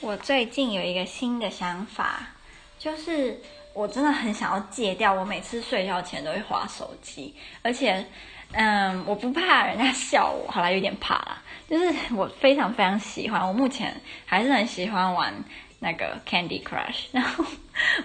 我最近有一个新的想法，就是我真的很想要戒掉，我每次睡觉前都会划手机，而且，嗯，我不怕人家笑我，好啦，有点怕啦，就是我非常非常喜欢，我目前还是很喜欢玩那个 Candy Crush，然后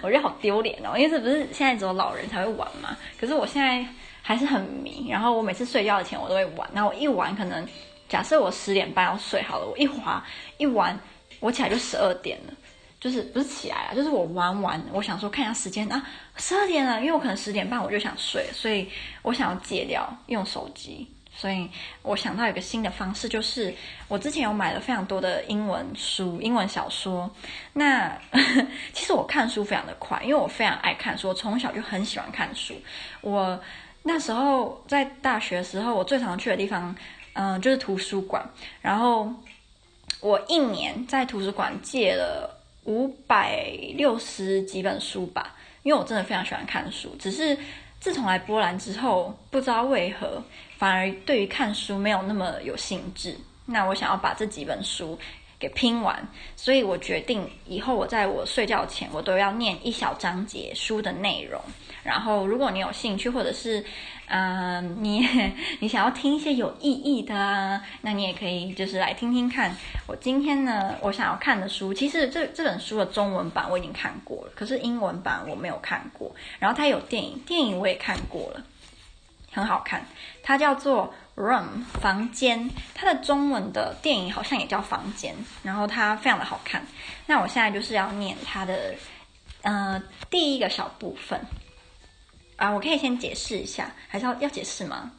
我觉得好丢脸哦，因为这不是现在只有老人才会玩嘛，可是我现在还是很迷，然后我每次睡觉前我都会玩，然后我一玩可能，假设我十点半要睡好了，我一划一玩。我起来就十二点了，就是不是起来了，就是我玩完，我想说看一下时间啊，十二点了，因为我可能十点半我就想睡，所以我想要戒掉用手机，所以我想到一个新的方式，就是我之前有买了非常多的英文书、英文小说。那 其实我看书非常的快，因为我非常爱看书，我从小就很喜欢看书。我那时候在大学的时候，我最常去的地方，嗯，就是图书馆，然后。我一年在图书馆借了五百六十几本书吧，因为我真的非常喜欢看书。只是自从来波兰之后，不知道为何反而对于看书没有那么有兴致。那我想要把这几本书给拼完，所以我决定以后我在我睡觉前，我都要念一小章节书的内容。然后，如果你有兴趣，或者是，嗯，你你想要听一些有意义的啊，那你也可以就是来听听看。我今天呢，我想要看的书，其实这这本书的中文版我已经看过了，可是英文版我没有看过。然后它有电影，电影我也看过了，很好看。它叫做《Room》房间，它的中文的电影好像也叫《房间》，然后它非常的好看。那我现在就是要念它的，呃，第一个小部分。啊，我可以先解释一下，还是要要解释吗？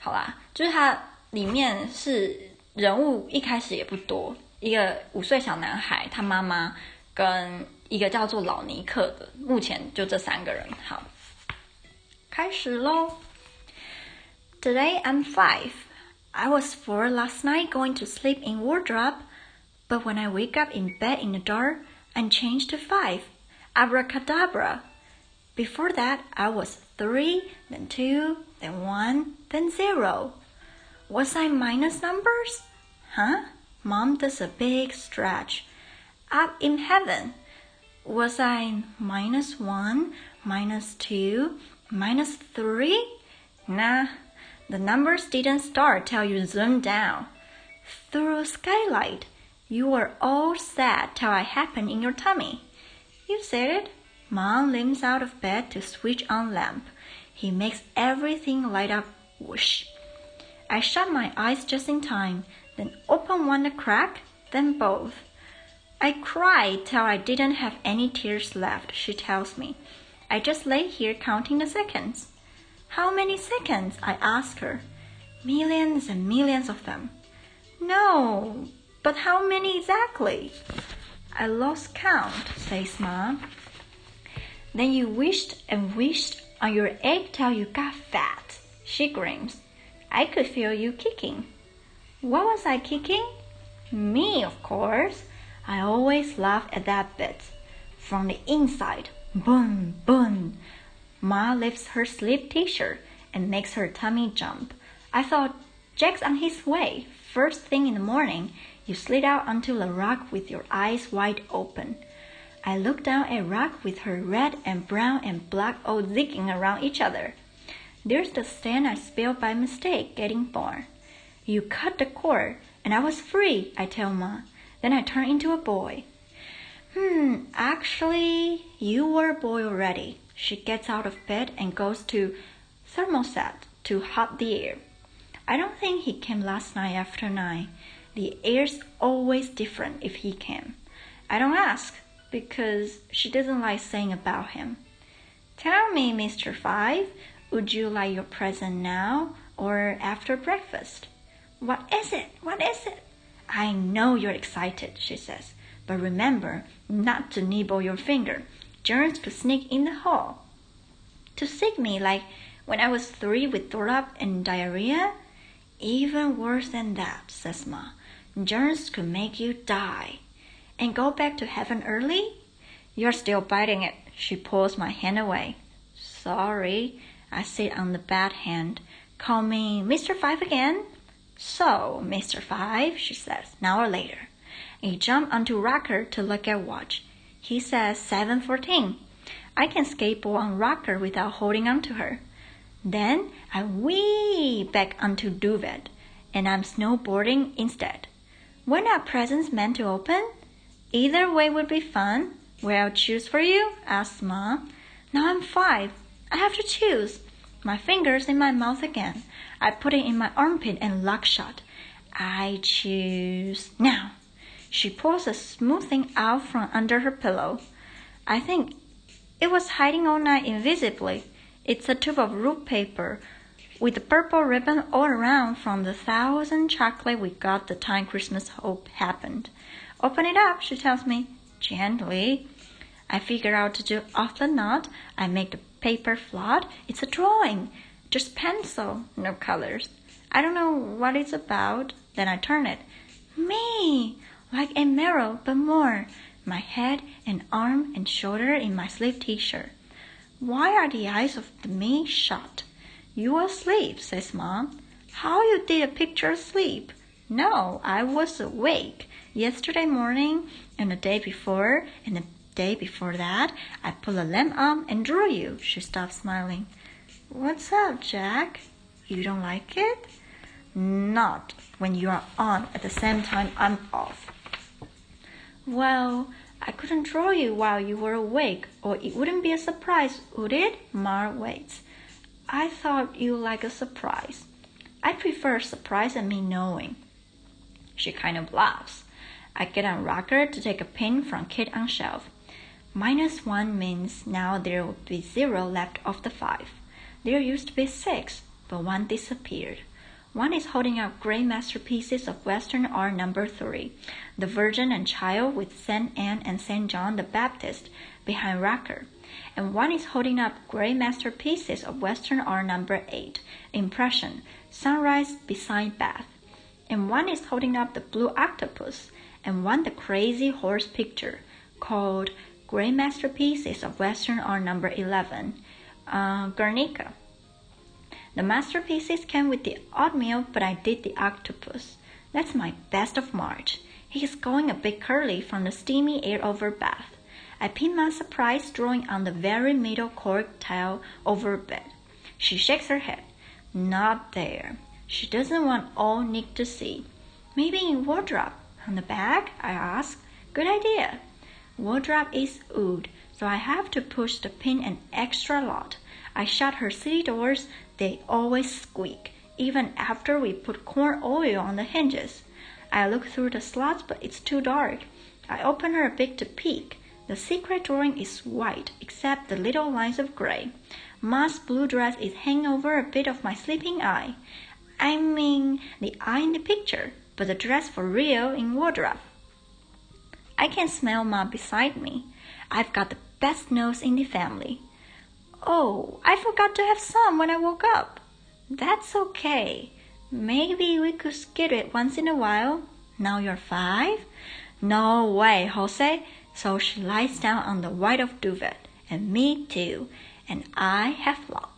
好啦，就是它里面是人物一开始也不多，一个五岁小男孩，他妈妈跟一个叫做老尼克的，目前就这三个人。好，开始喽。Today I'm five. I was four last night going to sleep in wardrobe, but when I wake up in bed in the dark, I'm changed to five. Abracadabra. Before that, I was three, then two, then one, then zero. Was I minus numbers? Huh? Mom does a big stretch. Up in heaven. Was I minus one, minus two, minus three? Nah, the numbers didn't start till you zoomed down. Through skylight, you were all sad till I happened in your tummy. You said it. Mom limps out of bed to switch on lamp. He makes everything light up whoosh. I shut my eyes just in time, then open one a crack, then both. I cried till I didn't have any tears left, she tells me. I just lay here counting the seconds. How many seconds? I ask her. Millions and millions of them. No, but how many exactly? I lost count, says Mom. Then you wished and wished on your egg till you got fat. She grins. I could feel you kicking. What was I kicking? Me, of course. I always laugh at that bit. From the inside, boom, boom. Ma lifts her sleep t-shirt and makes her tummy jump. I thought, Jack's on his way. First thing in the morning, you slid out onto the rug with your eyes wide open. I looked down at Rock with her red and brown and black all zigging around each other. There's the sand I spilled by mistake getting born. You cut the cord, and I was free, I tell Ma. Then I turn into a boy. Hmm, actually, you were a boy already. She gets out of bed and goes to thermostat to hot the air. I don't think he came last night after nine. The air's always different if he came. I don't ask because she doesn't like saying about him. Tell me, Mr. Five, would you like your present now or after breakfast? What is it? What is it? I know you're excited, she says, but remember not to nibble your finger. Germs could sneak in the hall. To sick me like when I was three with throat and diarrhea? Even worse than that, says Ma. Germs could make you die and go back to heaven early? You're still biting it. She pulls my hand away. Sorry, I sit on the bed hand. Call me Mr. Five again? So, Mr. Five, she says, an hour later. He jumped onto rocker to look at watch. He says 7:14. I can skateboard on rocker without holding onto her. Then I wee back onto duvet, and I'm snowboarding instead. When are presents meant to open? Either way would be fun. Well, choose for you? asked Mom. Now I'm five. I have to choose. My fingers in my mouth again. I put it in my armpit and lock shut. I choose now. She pulls a smoothing out from under her pillow. I think it was hiding all night invisibly. It's a tube of root paper with a purple ribbon all around from the thousand chocolate we got the time Christmas hope happened. Open it up, she tells me, gently. I figure out to do off the knot. I make the paper flat. It's a drawing, just pencil, no colors. I don't know what it's about. Then I turn it. Me, like a mirror, but more. My head and arm and shoulder in my sleeve t-shirt. Why are the eyes of the me shut? You asleep, says mom. How you did a picture asleep? No, I was awake. Yesterday morning and the day before and the day before that, I put a lamp on and drew you. She stopped smiling. What's up, Jack? You don't like it? Not when you are on at the same time I'm off. Well, I couldn't draw you while you were awake, or it wouldn't be a surprise, would it? Ma waits. I thought you like a surprise. I prefer surprise and me knowing. She kind of laughs. I get on rocker to take a pin from kit on shelf. Minus one means now there will be zero left of the five. There used to be six, but one disappeared. One is holding up great masterpieces of Western art number three, The Virgin and Child with Saint Anne and Saint John the Baptist behind rocker. And one is holding up great masterpieces of Western art number eight, Impression, Sunrise beside Bath. And one is holding up the blue octopus, and one the crazy horse picture called Great Masterpieces of Western Art Number 11, uh, Guernica. The masterpieces came with the oatmeal, but I did the octopus. That's my best of March. He is going a bit curly from the steamy air over Bath. I pin my surprise drawing on the very middle cork tile over bed. She shakes her head. Not there. She doesn't want Old Nick to see. Maybe in wardrobe. On the back? I ask. Good idea. Wardrobe is wood, so I have to push the pin an extra lot. I shut her city doors, they always squeak, even after we put corn oil on the hinges. I look through the slots, but it's too dark. I open her a bit to peek. The secret drawing is white, except the little lines of gray. Ma's blue dress is hanging over a bit of my sleeping eye. I mean, the eye in the picture, but the dress for real in wardrobe. I can smell Ma beside me. I've got the best nose in the family. Oh, I forgot to have some when I woke up. That's okay. Maybe we could skip it once in a while. Now you're five? No way, Jose. So she lies down on the white of duvet, and me too, and I have locked.